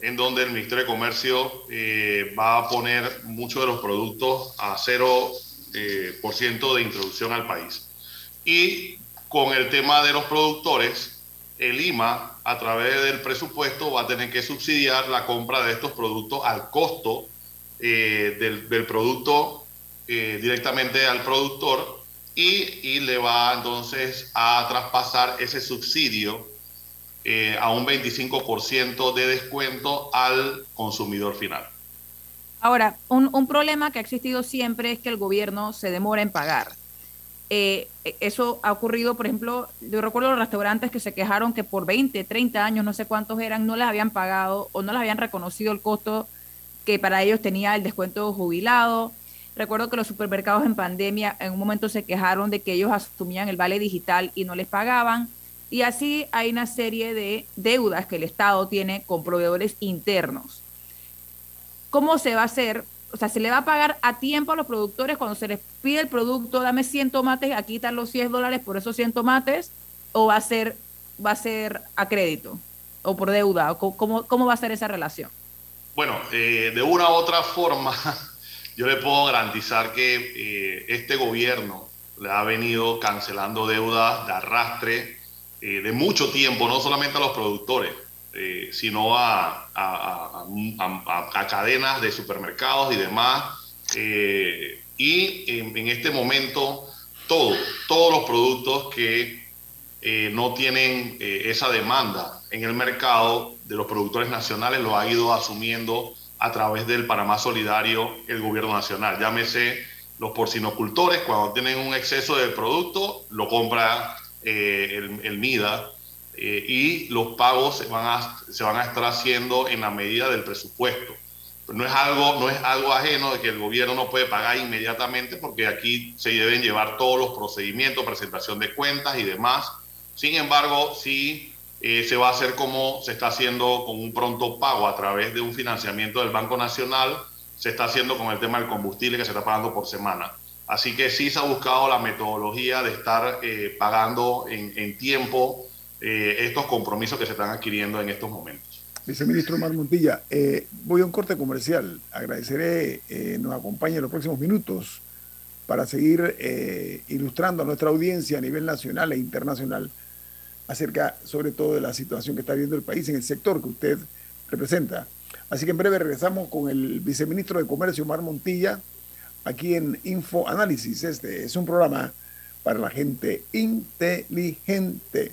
en donde el Ministerio de Comercio eh, va a poner muchos de los productos a 0% eh, por ciento de introducción al país. Y con el tema de los productores, el IMA, a través del presupuesto, va a tener que subsidiar la compra de estos productos al costo eh, del, producto directamente al productor y, le va entonces a traspasar ese subsidio eh, a un 25% de descuento al consumidor final. Ahora, un, problema que ha existido siempre es que el gobierno se demora en pagar. Eh, eso ha ocurrido, por ejemplo, yo recuerdo los restaurantes que se quejaron que por 20, 30 años, no sé cuántos eran, no les habían pagado o no les habían reconocido el costo que para ellos tenía el descuento jubilado. Recuerdo que los supermercados en pandemia en un momento se quejaron de que ellos asumían el vale digital y no les pagaban. Y así hay una serie de deudas que el Estado tiene con proveedores internos. ¿Cómo se va a hacer? O sea, ¿se le va a pagar a tiempo a los productores cuando se les pide el producto, dame 100 tomates, aquí están los 100 dólares por esos 100 tomates? ¿O va a ser, va a ser a crédito o por deuda? ¿Cómo, cómo va a ser esa relación? Bueno, eh, de una u otra forma, yo le puedo garantizar que eh, este gobierno le ha venido cancelando deudas de arrastre eh, de mucho tiempo, no solamente a los productores, eh, sino a, a, cadenas de supermercados y demás. y en, este momento, todo, todos los productos que no tienen esa demanda en el mercado de los productores nacionales lo ha ido asumiendo a través del Panamá Solidario el gobierno nacional. Llámese los porcinocultores, cuando tienen un exceso de producto, lo compra eh, el, MIDA eh, y los pagos se van, a, se van a estar haciendo en la medida del presupuesto. no es, algo, no es algo ajeno de que el gobierno no puede pagar inmediatamente porque aquí se deben llevar todos los procedimientos, presentación de cuentas y demás. Sin embargo, sí eh, se va a hacer como se está haciendo con un pronto pago a través de un financiamiento del Banco Nacional, se está haciendo con el tema del combustible que se está pagando por semana. Así que sí se ha buscado la metodología de estar eh, pagando en, tiempo eh, estos compromisos que se están adquiriendo en estos momentos. Viceministro Mar Montilla, voy a un corte comercial. Agradeceré nos acompañe en los próximos minutos para seguir ilustrando a nuestra audiencia a nivel nacional e internacional acerca sobre todo de la situación que está viviendo el país en el sector que usted representa. Así que en breve regresamos con el viceministro de Comercio, Mar Montilla, aquí en Info Análisis. Este es un programa para la gente inteligente.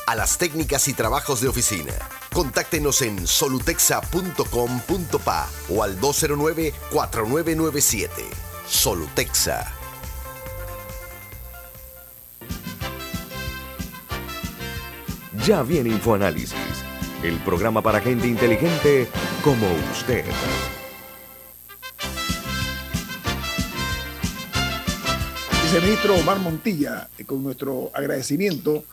a las técnicas y trabajos de oficina. Contáctenos en solutexa.com.pa o al 209-4997. Solutexa. Ya viene InfoAnálisis, el programa para gente inteligente como usted. Viceministro Omar Montilla, eh, con nuestro agradecimiento,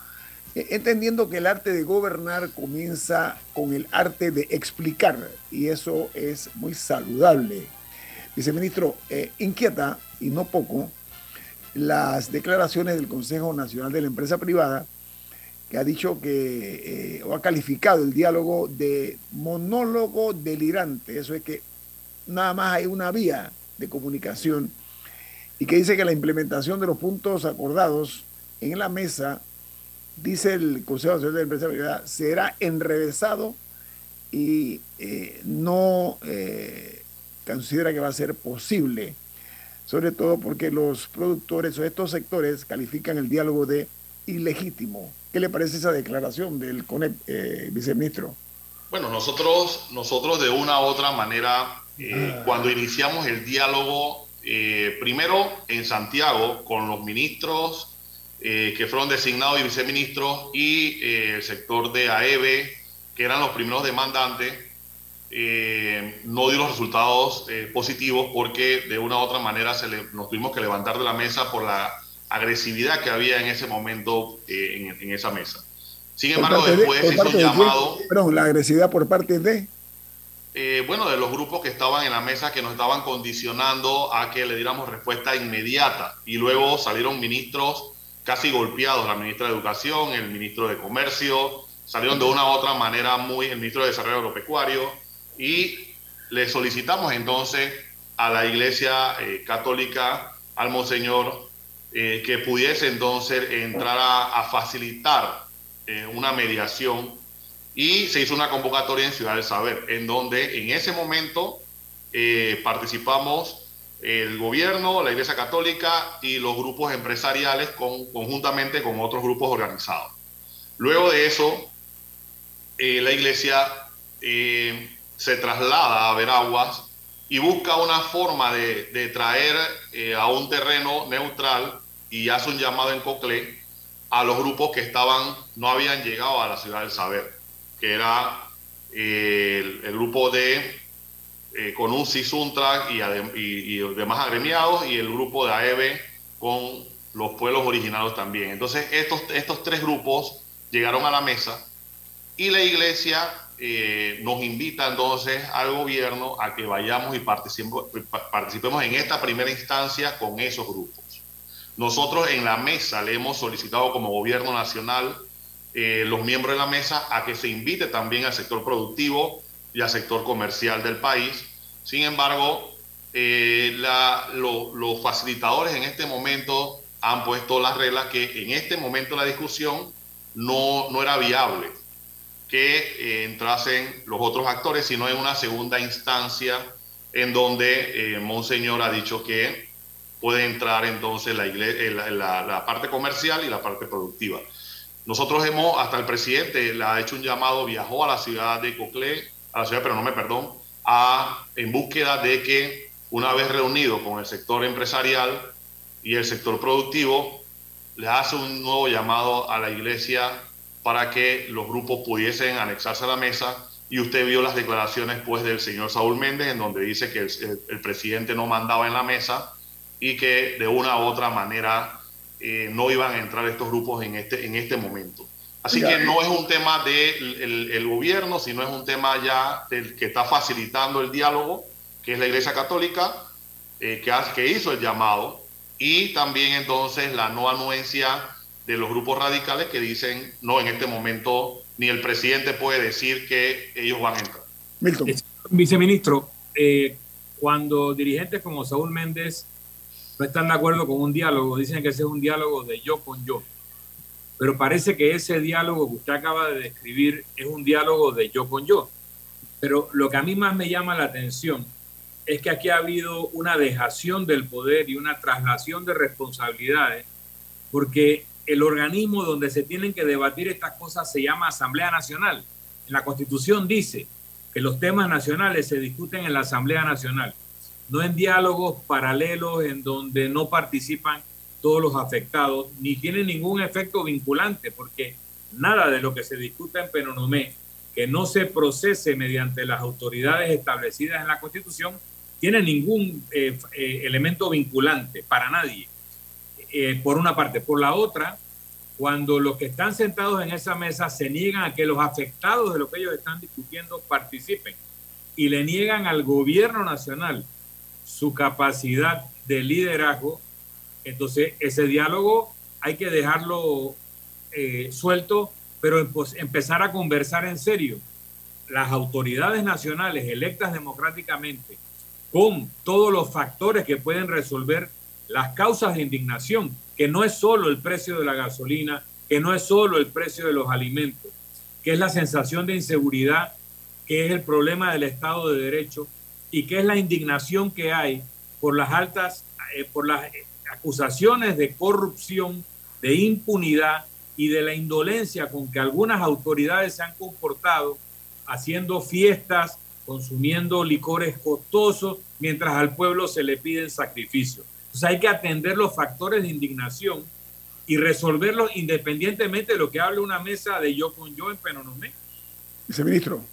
entendiendo que el arte de gobernar comienza con el arte de explicar, y eso es muy saludable. Viceministro, eh, inquieta, y no poco, las declaraciones del Consejo Nacional de la Empresa Privada, que ha dicho que, o ha calificado el diálogo de monólogo delirante. Eso es que nada más hay una vía de comunicación y que dice que la implementación de los puntos acordados en la mesa, dice el Consejo Nacional de Empresa Privada, será enrevesado y eh, no eh, considera que va a ser posible, sobre todo porque los productores o estos sectores califican el diálogo de ilegítimo. ¿Qué le parece esa declaración del CONEP, eh, viceministro? Bueno, nosotros, nosotros de una u otra manera, ah. cuando iniciamos el diálogo primero en Santiago con los ministros eh, que fueron designados y viceministros y eh, el sector de AEB, que eran los primeros demandantes, no dio los resultados positivos porque de una u otra manera se nos tuvimos que levantar de la mesa por la agresividad que había en ese momento en, esa mesa. Sin embargo, después se hizo llamado... Perdón, la agresividad por parte de... Eh, bueno, de los grupos que estaban en la mesa que nos estaban condicionando a que le diéramos respuesta inmediata. Y luego salieron ministros casi golpeados, la ministra de Educación, el ministro de Comercio, salieron de una u otra manera muy, el ministro de Desarrollo Agropecuario, y le solicitamos entonces a la Iglesia eh, Católica, al Monseñor, eh, que pudiese entonces entrar a, a facilitar una mediación y se hizo una convocatoria en Ciudad del Saber, en donde en ese momento eh, participamos el gobierno, la Iglesia Católica y los grupos empresariales con, conjuntamente con otros grupos organizados. Luego de eso, eh, la Iglesia eh, se traslada a Veraguas y busca una forma de, traer a un terreno neutral y hace un llamado en Coclé a los grupos que estaban, no habían llegado a la Ciudad del Saber que era eh, el, grupo de eh, con un Suntrack y, y, demás agremiados y el grupo de AEB con los pueblos originarios también. Entonces estos, estos tres grupos llegaron a la mesa y la iglesia eh, nos invita entonces al gobierno a que vayamos y participemos en esta primera instancia con esos grupos. Nosotros en la mesa le hemos solicitado como gobierno nacional eh, los miembros de la mesa a que se invite también al sector productivo y al sector comercial del país. Sin embargo, eh, los facilitadores en este momento han puesto las reglas que en este momento la discusión no, no era viable que eh, entrasen los otros actores, sino en una segunda instancia en donde Monseñor ha dicho que puede entrar entonces la, la, la parte comercial y la parte productiva. Nosotros hemos, hasta el presidente le ha hecho un llamado, viajó a la ciudad de Coclé, a la ciudad, pero no me perdón, a, en búsqueda de que una vez reunido con el sector empresarial y el sector productivo, le hace un nuevo llamado a la iglesia para que los grupos pudiesen anexarse a la mesa. Y usted vio las declaraciones pues del señor Saúl Méndez, en donde dice que el, presidente no mandaba en la mesa y que de una u otra manera eh, no iban a entrar estos grupos en este, en este momento. Así que no es un tema del el gobierno, sino es un tema ya del que está facilitando el diálogo, que es la Iglesia Católica, eh, que, que hizo el llamado, y también entonces la no anuencia de los grupos radicales que dicen, no, en este momento ni el presidente puede decir que ellos van a entrar. Viceministro, eh, cuando dirigentes como Saúl Méndez no están de acuerdo con un diálogo, dicen que ese es un diálogo de yo con yo. Pero parece que ese diálogo que usted acaba de describir es un diálogo de yo con yo. Pero lo que a mí más me llama la atención es que aquí ha habido una dejación del poder y una traslación de responsabilidades, porque el organismo donde se tienen que debatir estas cosas se llama Asamblea Nacional. En la Constitución dice que los temas nacionales se discuten en la Asamblea Nacional, no en diálogos paralelos en donde no participan todos los afectados, ni tienen ningún efecto vinculante, porque nada de lo que se discuta en Penonomé que no se procese mediante las autoridades establecidas en la Constitución tiene ningún eh, eh, elemento vinculante para nadie. Eh, por una parte. Por la otra, cuando los que están sentados en esa mesa se niegan a que los afectados de lo que ellos están discutiendo participen y le niegan al gobierno nacional su capacidad de liderazgo, entonces ese diálogo hay que dejarlo suelto, pero empezar a conversar en serio. Las autoridades nacionales electas democráticamente, con todos los factores que pueden resolver las causas de indignación, que no es solo el precio de la gasolina, que no es solo el precio de los alimentos, que es la sensación de inseguridad, que es el problema del Estado de Derecho y que es la indignación que hay por las altas, eh, por las acusaciones de corrupción, de impunidad y de la indolencia con que algunas autoridades se han comportado haciendo fiestas, consumiendo licores costosos, mientras al pueblo se le piden sacrificios. Entonces hay que atender los factores de indignación y resolverlos independientemente de lo que hable una mesa de yo con yo en Penonomé. Viceministro.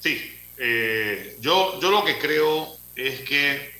Sí, eh, yo, yo lo que creo es que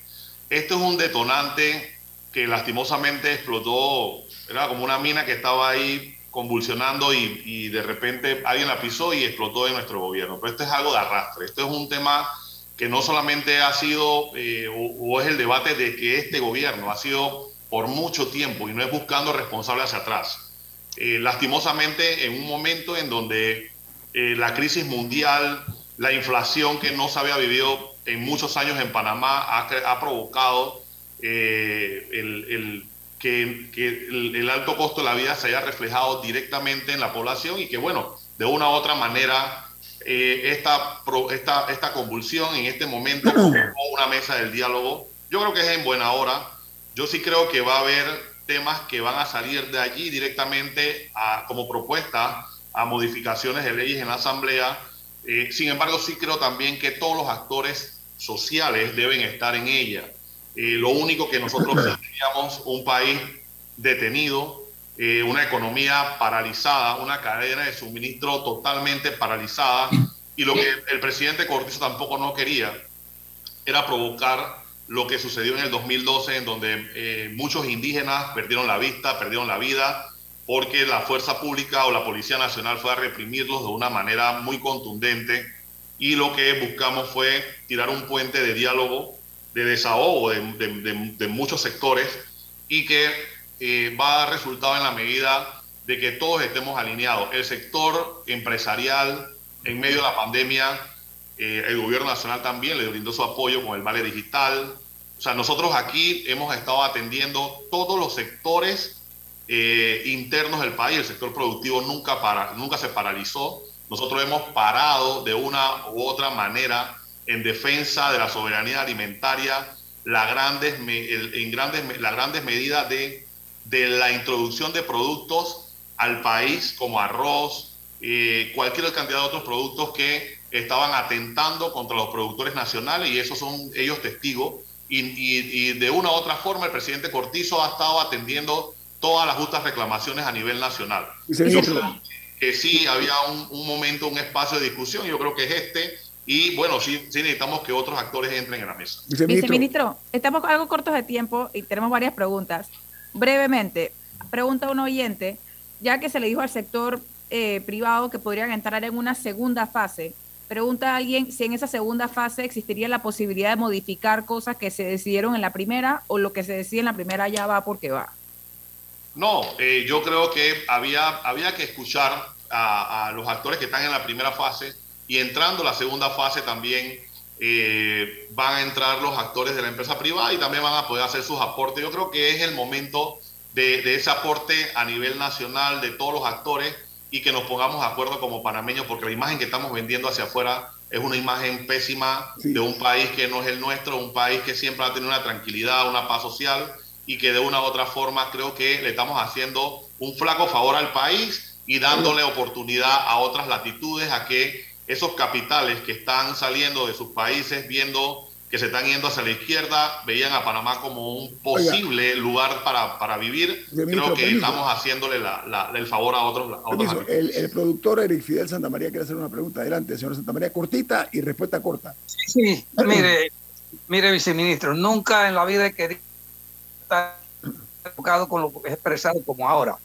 esto es un detonante que lastimosamente explotó, era como una mina que estaba ahí convulsionando y, de repente alguien la pisó y explotó en nuestro gobierno. Pero esto es algo de arrastre, esto es un tema que no solamente ha sido eh, o, es el debate de que este gobierno ha sido por mucho tiempo y no es buscando responsables hacia atrás. Eh, lastimosamente, en un momento en donde eh, la crisis mundial, la inflación que no se había vivido en muchos años en Panamá ha, provocado el, que, el, alto costo de la vida se haya reflejado directamente en la población y que, bueno, de una u otra manera eh, esta, esta, esta convulsión en este momento una mesa del diálogo. Yo creo que es en buena hora. Yo sí creo que va a haber temas que van a salir de allí directamente a, como propuesta a modificaciones de leyes en la Asamblea. Eh, sin embargo, sí creo también que todos los actores sociales deben estar en ella. Eh, lo único que nosotros teníamos un país detenido, eh, una economía paralizada, una cadena de suministro totalmente paralizada. Y lo que el presidente Cortizo tampoco no quería era provocar lo que sucedió en el 2012, en donde eh, muchos indígenas perdieron la vista, perdieron la vida, porque la fuerza pública o la Policía Nacional fue a reprimirlos de una manera muy contundente. Y lo que buscamos fue tirar un puente de diálogo, de desahogo de, de muchos sectores y que eh, va a dar resultado en la medida de que todos estemos alineados. El sector empresarial, en medio de la pandemia, eh, el gobierno nacional también le brindó su apoyo con el Vale Digital. O sea, nosotros aquí hemos estado atendiendo todos los sectores eh, internos del país. El sector productivo nunca, para, nunca se paralizó. Nosotros hemos parado de una u otra manera en defensa de la soberanía alimentaria, la grandes, en grandes, las grandes medidas de de la introducción de productos al país como arroz, eh, cualquier cantidad de otros productos que estaban atentando contra los productores nacionales y esos son ellos testigos. Y, de una u otra forma el presidente Cortizo ha estado atendiendo todas las justas reclamaciones a nivel nacional. Que sí había un, momento, un espacio de discusión, yo creo que es este, y bueno, sí, sí, necesitamos que otros actores entren en la mesa. Viceministro, estamos algo cortos de tiempo y tenemos varias preguntas. Brevemente, pregunta un oyente, ya que se le dijo al sector eh, privado que podrían entrar en una segunda fase, pregunta a alguien si en esa segunda fase existiría la posibilidad de modificar cosas que se decidieron en la primera o lo que se decide en la primera ya va porque va. No, eh, yo creo que había, había que escuchar a, los actores que están en la primera fase y entrando la segunda fase también eh, van a entrar los actores de la empresa privada y también van a poder hacer sus aportes. Yo creo que es el momento de, ese aporte a nivel nacional de todos los actores y que nos pongamos de acuerdo como panameños, porque la imagen que estamos vendiendo hacia afuera es una imagen pésima de un país que no es el nuestro, un país que siempre ha tenido una tranquilidad, una paz social y que de una u otra forma creo que le estamos haciendo un flaco favor al país y dándole oportunidad a otras latitudes a que esos capitales que están saliendo de sus países viendo que se están yendo hacia la izquierda, veían a Panamá como un posible lugar para, para vivir. Creo que estamos haciéndole la, el favor a otros. el, el, productor Eric Fidel Santa María quiere hacer una pregunta. Adelante, señor Santa María, cortita y respuesta corta. Sí, mire, mire, viceministro, nunca en la vida he querido estar enfocado con lo expresado como ahora.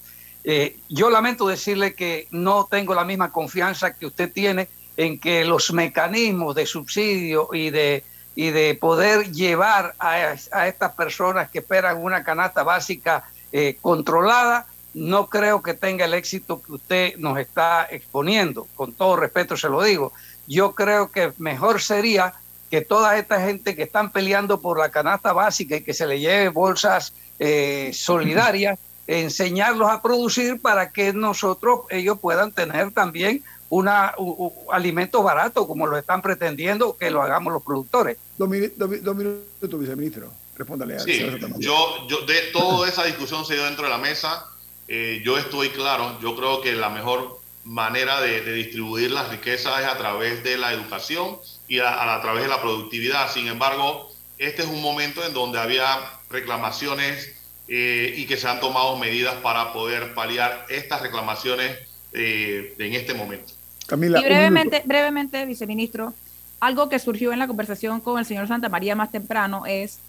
Eh, yo lamento decirle que no tengo la misma confianza que usted tiene en que los mecanismos de subsidio y de y de poder llevar a, estas personas que esperan una canasta básica eh, controlada, no creo que tenga el éxito que usted nos está exponiendo. Con todo respeto se lo digo. Yo creo que mejor sería que toda esta gente que están peleando por la canasta básica y que se le lleve bolsas eh, solidarias, enseñarlos a producir para que nosotros, ellos puedan tener también una, alimento barato como lo están pretendiendo que lo hagamos los productores. Dos, minutos, viceministro. Respóndale a sí, yo, yo, de toda esa discusión se dio dentro de la mesa. Eh, yo estoy claro, yo creo que la mejor manera de, distribuir las riquezas es a través de la educación y a, a, través de la productividad. Sin embargo, este es un momento en donde había reclamaciones eh, y que se han tomado medidas para poder paliar estas reclamaciones eh, en este momento y brevemente, brevemente, viceministro, algo que surgió en la conversación con el señor Santa María más temprano es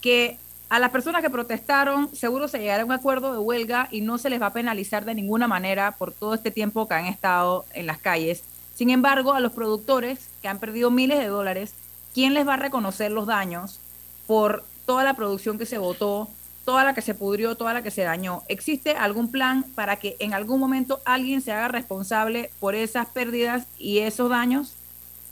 que a las personas que protestaron seguro se llegará a un acuerdo de huelga y no se les va a penalizar de ninguna manera por todo este tiempo que han estado en las calles. Sin embargo, a los productores que han perdido miles de dólares, ¿quién les va a reconocer los daños por toda la producción que se votó, toda la que se pudrió, toda la que se dañó. ¿Existe algún plan para que en algún momento alguien se haga responsable por esas pérdidas y esos daños?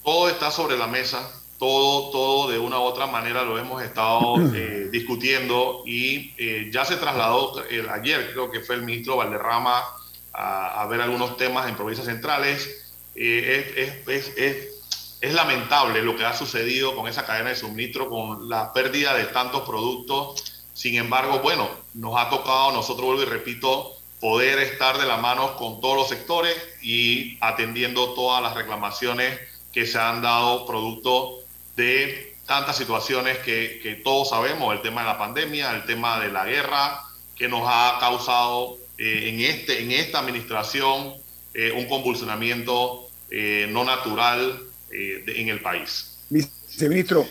Todo está sobre la mesa, todo, todo de una u otra manera lo hemos estado eh, discutiendo y eh, ya se trasladó el, ayer, creo que fue el ministro Valderrama a, ver algunos temas en provincias centrales. Eh, es, es, es, es lamentable lo que ha sucedido con esa cadena de suministro, con la pérdida de tantos productos. Sin embargo, bueno, nos ha tocado, nosotros vuelvo y repito, poder estar de la mano con todos los sectores y atendiendo todas las reclamaciones que se han dado producto de tantas situaciones que, todos sabemos, el tema de la pandemia, el tema de la guerra, que nos ha causado eh, en, este, en esta administración eh, un convulsionamiento eh, no natural en el país. Viceministro,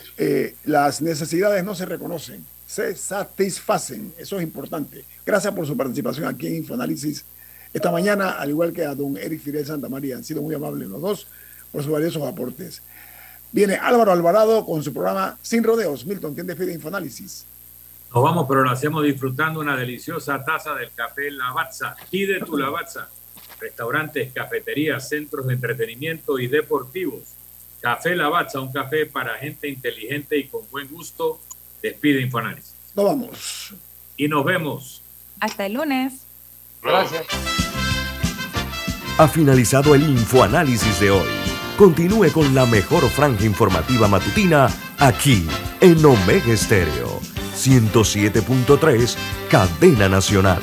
las necesidades no se reconocen se satisfacen. Eso es importante. Gracias por su participación aquí en Infoanálisis esta mañana, al igual que a don Eric Fidel Santa María. Han sido muy amables los dos por sus valiosos aportes. Viene Álvaro Alvarado con su programa Sin Rodeos. Milton, ¿quién despide Infoanálisis? Nos vamos, pero lo hacemos disfrutando una deliciosa taza del café Lavazza. Pide tu Lavazza. Restaurantes, cafeterías, centros de entretenimiento y deportivos. Café Lavazza, un café para gente inteligente y con buen gusto Despide Infoanálisis. Nos vamos. Y nos vemos. Hasta el lunes. Gracias. Ha finalizado el Infoanálisis de hoy. Continúe con la mejor franja informativa matutina aquí en Omega Estéreo 107.3, Cadena Nacional.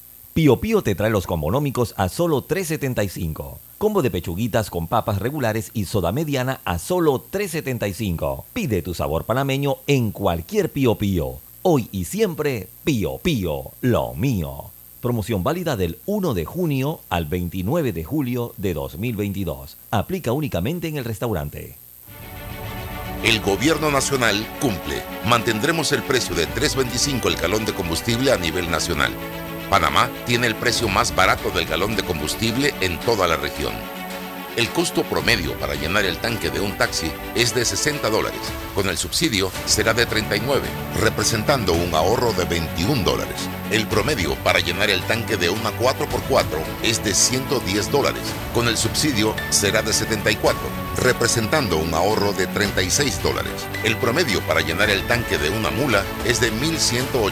Pío Pío te trae los combonómicos a solo 3.75. Combo de pechuguitas con papas regulares y soda mediana a solo 3.75. Pide tu sabor panameño en cualquier Pío Pío. Hoy y siempre, Pío Pío, lo mío. Promoción válida del 1 de junio al 29 de julio de 2022. Aplica únicamente en el restaurante. El gobierno nacional cumple. Mantendremos el precio de 3.25 el galón de combustible a nivel nacional. Panamá tiene el precio más barato del galón de combustible en toda la región. El costo promedio para llenar el tanque de un taxi es de 60 dólares. Con el subsidio será de 39, representando un ahorro de 21 dólares. El promedio para llenar el tanque de una 4x4 es de 110 dólares. Con el subsidio será de 74, representando un ahorro de 36 dólares. El promedio para llenar el tanque de una mula es de 1.180